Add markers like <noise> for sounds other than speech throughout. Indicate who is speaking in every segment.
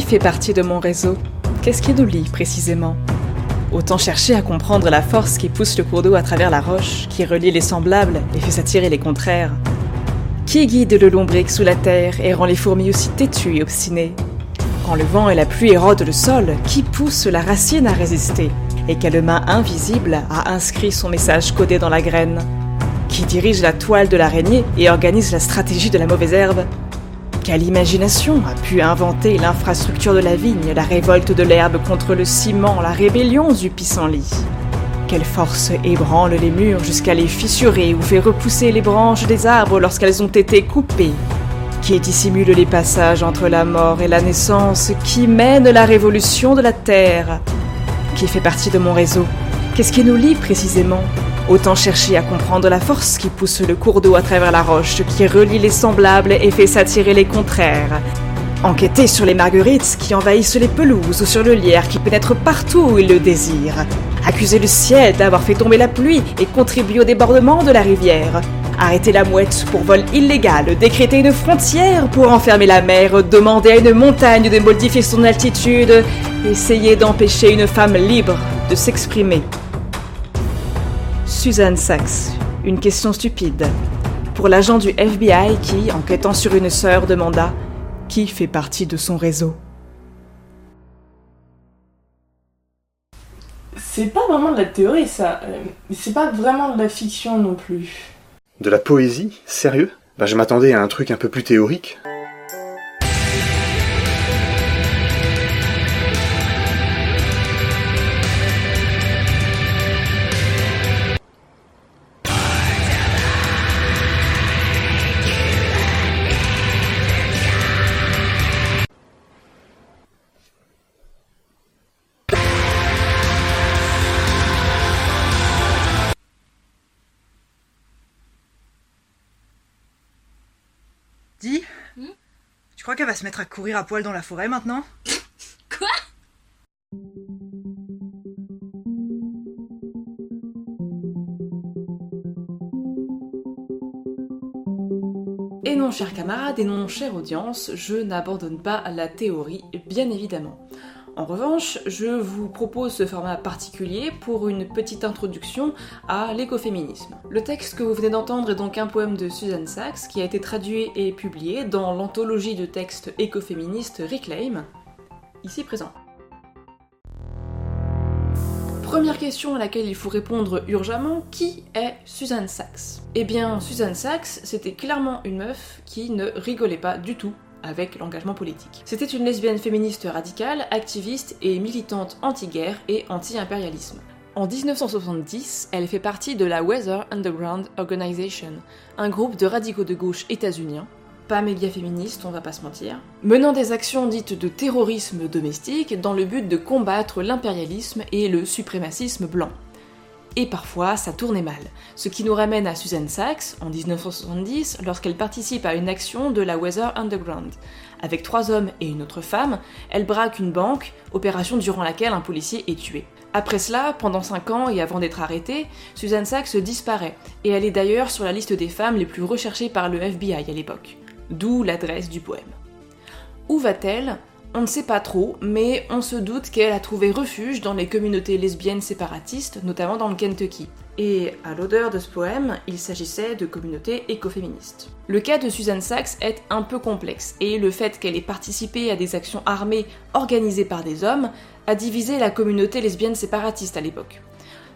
Speaker 1: Fait partie de mon réseau. Qu'est-ce qui nous lie précisément? Autant chercher à comprendre la force qui pousse le cours d'eau à travers la roche, qui relie les semblables et fait s'attirer les contraires. Qui guide le lombric sous la terre et rend les fourmis aussi têtues et obstinées? Quand le vent et la pluie érodent le sol, qui pousse la racine à résister? Et quelle main invisible a inscrit son message codé dans la graine? Qui dirige la toile de l'araignée et organise la stratégie de la mauvaise herbe? Quelle imagination a pu inventer l'infrastructure de la vigne, la révolte de l'herbe contre le ciment, la rébellion du pissenlit Quelle force ébranle les murs jusqu'à les fissurer ou fait repousser les branches des arbres lorsqu'elles ont été coupées? Qui dissimule les passages entre la mort et la naissance? Qui mène la révolution de la terre? Qui fait partie de mon réseau? Qu'est-ce qui nous lie précisément? Autant chercher à comprendre la force qui pousse le cours d'eau à travers la roche, qui relie les semblables et fait s'attirer les contraires. Enquêter sur les marguerites qui envahissent les pelouses ou sur le lierre qui pénètre partout où il le désire. Accuser le ciel d'avoir fait tomber la pluie et contribuer au débordement de la rivière. Arrêter la mouette pour vol illégal, décréter une frontière pour enfermer la mer, demander à une montagne de modifier son altitude, essayer d'empêcher une femme libre de s'exprimer. Suzanne Sachs. Une question stupide. Pour l'agent du FBI qui, enquêtant sur une sœur, demanda qui fait partie de son réseau?
Speaker 2: C'est pas vraiment de la théorie ça, euh, c'est pas vraiment de la fiction non plus.
Speaker 3: De la poésie Sérieux? Bah je m'attendais à un truc un peu plus théorique.
Speaker 4: Crois qu'elle va se mettre à courir à poil dans la forêt maintenant <laughs>
Speaker 5: Quoi?
Speaker 1: Et non, chers camarades, et non, chère audience, je n'abandonne pas la théorie, bien évidemment. En revanche, je vous propose ce format particulier pour une petite introduction à l'écoféminisme. Le texte que vous venez d'entendre est donc un poème de Susan Sachs qui a été traduit et publié dans l'anthologie de textes écoféministes Reclaim, ici présent. Première question à laquelle il faut répondre urgemment, qui est Susan Sachs? Eh bien, Susan Sachs, c'était clairement une meuf qui ne rigolait pas du tout avec l'engagement politique. C'était une lesbienne féministe radicale, activiste et militante anti-guerre et anti-impérialisme. En 1970, elle fait partie de la Weather Underground Organization, un groupe de radicaux de gauche états-uniens, pas méga féministe, on va pas se mentir, menant des actions dites de terrorisme domestique dans le but de combattre l'impérialisme et le suprémacisme blanc. Et parfois, ça tournait mal. Ce qui nous ramène à Susan Sachs, en 1970, lorsqu'elle participe à une action de la Weather Underground. Avec trois hommes et une autre femme, elle braque une banque, opération durant laquelle un policier est tué. Après cela, pendant 5 ans et avant d'être arrêtée, Susan Sachs disparaît, et elle est d'ailleurs sur la liste des femmes les plus recherchées par le FBI à l'époque. D'où l'adresse du poème. Où va-t-elle on ne sait pas trop, mais on se doute qu'elle a trouvé refuge dans les communautés lesbiennes séparatistes, notamment dans le Kentucky. Et à l'odeur de ce poème, il s'agissait de communautés écoféministes. Le cas de Susan Sachs est un peu complexe, et le fait qu'elle ait participé à des actions armées organisées par des hommes a divisé la communauté lesbienne séparatiste à l'époque.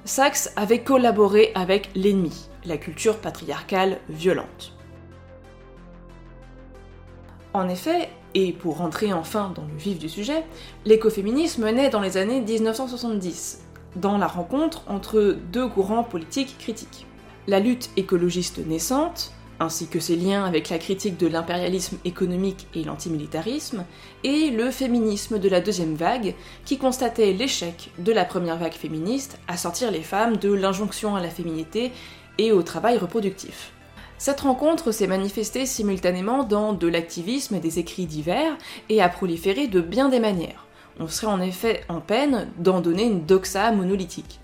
Speaker 1: Sachs avait collaboré avec l'ennemi, la culture patriarcale violente. En effet, et pour rentrer enfin dans le vif du sujet, l'écoféminisme naît dans les années 1970, dans la rencontre entre deux courants politiques critiques. La lutte écologiste naissante, ainsi que ses liens avec la critique de l'impérialisme économique et l'antimilitarisme, et le féminisme de la deuxième vague, qui constatait l'échec de la première vague féministe à sortir les femmes de l'injonction à la féminité et au travail reproductif. Cette rencontre s'est manifestée simultanément dans de l'activisme et des écrits divers et a proliféré de bien des manières. On serait en effet en peine d'en donner une doxa monolithique.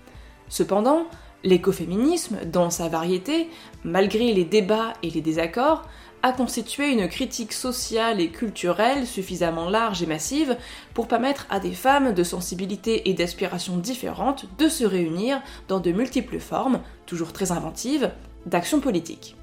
Speaker 1: Cependant, l'écoféminisme, dans sa variété, malgré les débats et les désaccords, à constituer une critique sociale et culturelle suffisamment large et massive pour permettre à des femmes de sensibilités et d'aspirations différentes de se réunir dans de multiples formes, toujours très inventives, d'action politique.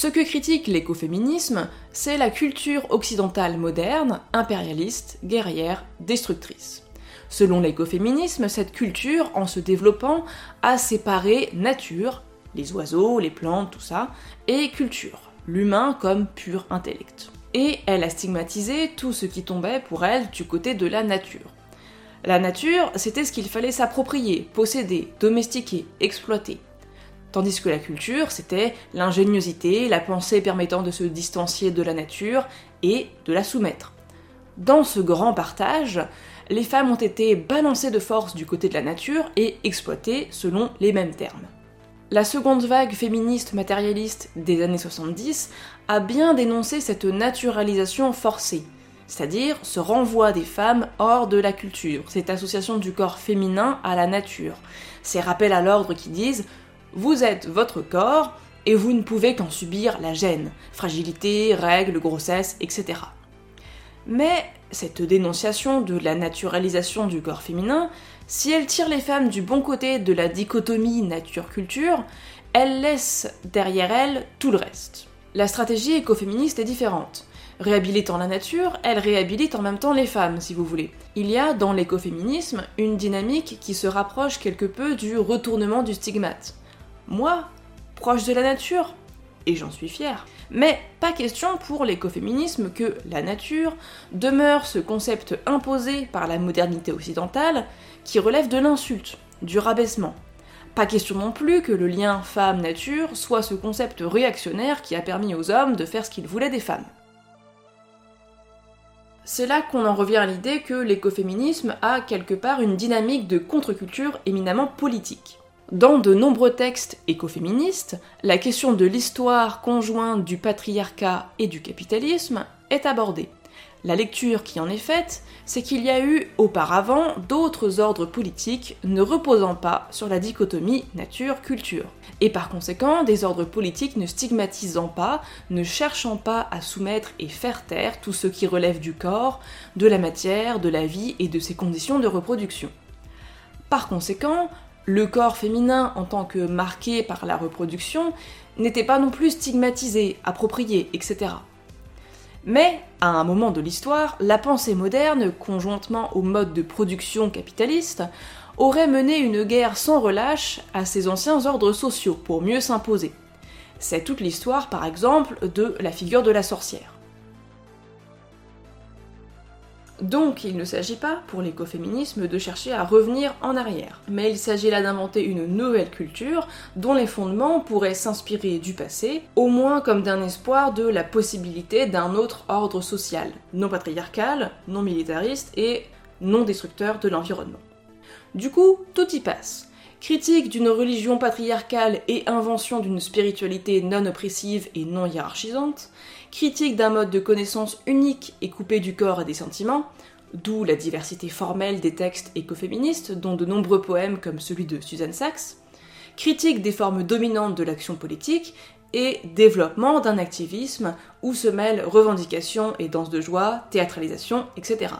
Speaker 1: Ce que critique l'écoféminisme, c'est la culture occidentale moderne, impérialiste, guerrière, destructrice. Selon l'écoféminisme, cette culture, en se développant, a séparé nature, les oiseaux, les plantes, tout ça, et culture, l'humain comme pur intellect. Et elle a stigmatisé tout ce qui tombait pour elle du côté de la nature. La nature, c'était ce qu'il fallait s'approprier, posséder, domestiquer, exploiter. Tandis que la culture, c'était l'ingéniosité, la pensée permettant de se distancier de la nature et de la soumettre. Dans ce grand partage, les femmes ont été balancées de force du côté de la nature et exploitées selon les mêmes termes. La seconde vague féministe matérialiste des années 70 a bien dénoncé cette naturalisation forcée, c'est-à-dire ce renvoi des femmes hors de la culture, cette association du corps féminin à la nature, ces rappels à l'ordre qui disent vous êtes votre corps et vous ne pouvez qu'en subir la gêne, fragilité, règles, grossesse, etc. Mais cette dénonciation de la naturalisation du corps féminin, si elle tire les femmes du bon côté de la dichotomie nature-culture, elle laisse derrière elle tout le reste. La stratégie écoféministe est différente. Réhabilitant la nature, elle réhabilite en même temps les femmes, si vous voulez. Il y a dans l'écoféminisme une dynamique qui se rapproche quelque peu du retournement du stigmate. Moi, proche de la nature, et j'en suis fière. Mais pas question pour l'écoféminisme que la nature demeure ce concept imposé par la modernité occidentale qui relève de l'insulte, du rabaissement. Pas question non plus que le lien femme-nature soit ce concept réactionnaire qui a permis aux hommes de faire ce qu'ils voulaient des femmes. C'est là qu'on en revient à l'idée que l'écoféminisme a quelque part une dynamique de contre-culture éminemment politique. Dans de nombreux textes écoféministes, la question de l'histoire conjointe du patriarcat et du capitalisme est abordée. La lecture qui en est faite, c'est qu'il y a eu auparavant d'autres ordres politiques ne reposant pas sur la dichotomie nature-culture, et par conséquent des ordres politiques ne stigmatisant pas, ne cherchant pas à soumettre et faire taire tout ce qui relève du corps, de la matière, de la vie et de ses conditions de reproduction. Par conséquent, le corps féminin en tant que marqué par la reproduction n'était pas non plus stigmatisé, approprié, etc. Mais, à un moment de l'histoire, la pensée moderne, conjointement au mode de production capitaliste, aurait mené une guerre sans relâche à ces anciens ordres sociaux pour mieux s'imposer. C'est toute l'histoire, par exemple, de la figure de la sorcière. Donc il ne s'agit pas, pour l'écoféminisme, de chercher à revenir en arrière, mais il s'agit là d'inventer une nouvelle culture dont les fondements pourraient s'inspirer du passé, au moins comme d'un espoir de la possibilité d'un autre ordre social, non patriarcal, non militariste et non destructeur de l'environnement. Du coup, tout y passe. Critique d'une religion patriarcale et invention d'une spiritualité non oppressive et non hiérarchisante, critique d'un mode de connaissance unique et coupé du corps et des sentiments, d'où la diversité formelle des textes écoféministes, dont de nombreux poèmes comme celui de Susan Sachs, critique des formes dominantes de l'action politique et développement d'un activisme où se mêlent revendications et danse de joie, théâtralisation, etc.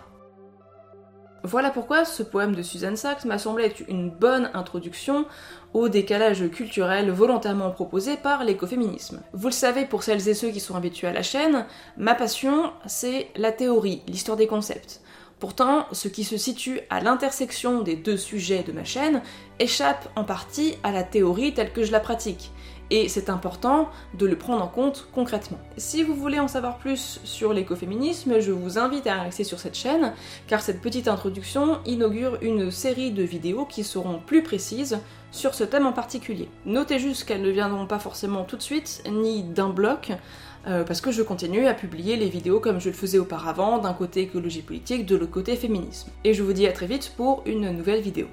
Speaker 1: Voilà pourquoi ce poème de Susan Sachs m'a semblé être une bonne introduction au décalage culturel volontairement proposé par l'écoféminisme. Vous le savez pour celles et ceux qui sont habitués à la chaîne, ma passion c'est la théorie, l'histoire des concepts. Pourtant, ce qui se situe à l'intersection des deux sujets de ma chaîne échappe en partie à la théorie telle que je la pratique, et c'est important de le prendre en compte concrètement. Si vous voulez en savoir plus sur l'écoféminisme, je vous invite à rester sur cette chaîne, car cette petite introduction inaugure une série de vidéos qui seront plus précises sur ce thème en particulier. Notez juste qu'elles ne viendront pas forcément tout de suite, ni d'un bloc, euh, parce que je continue à publier les vidéos comme je le faisais auparavant, d'un côté écologie politique, de l'autre côté féminisme. Et je vous dis à très vite pour une nouvelle vidéo.